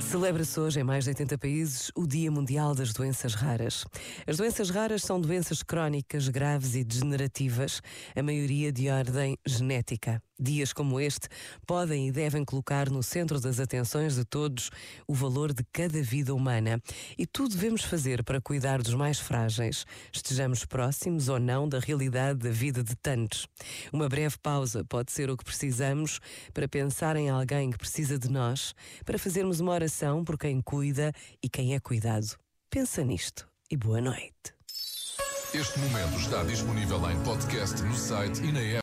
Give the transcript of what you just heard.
Celebra-se hoje em mais de 80 países o Dia Mundial das Doenças Raras. As doenças raras são doenças crónicas, graves e degenerativas, a maioria de ordem genética. Dias como este podem e devem colocar no centro das atenções de todos o valor de cada vida humana. E tudo devemos fazer para cuidar dos mais frágeis, estejamos próximos ou não da realidade da vida de tantos. Uma breve pausa pode ser o que precisamos para pensar em alguém que precisa de nós, para fazermos uma oração por quem cuida e quem é cuidado. Pensa nisto e boa noite. Este momento está disponível em podcast no site e na app.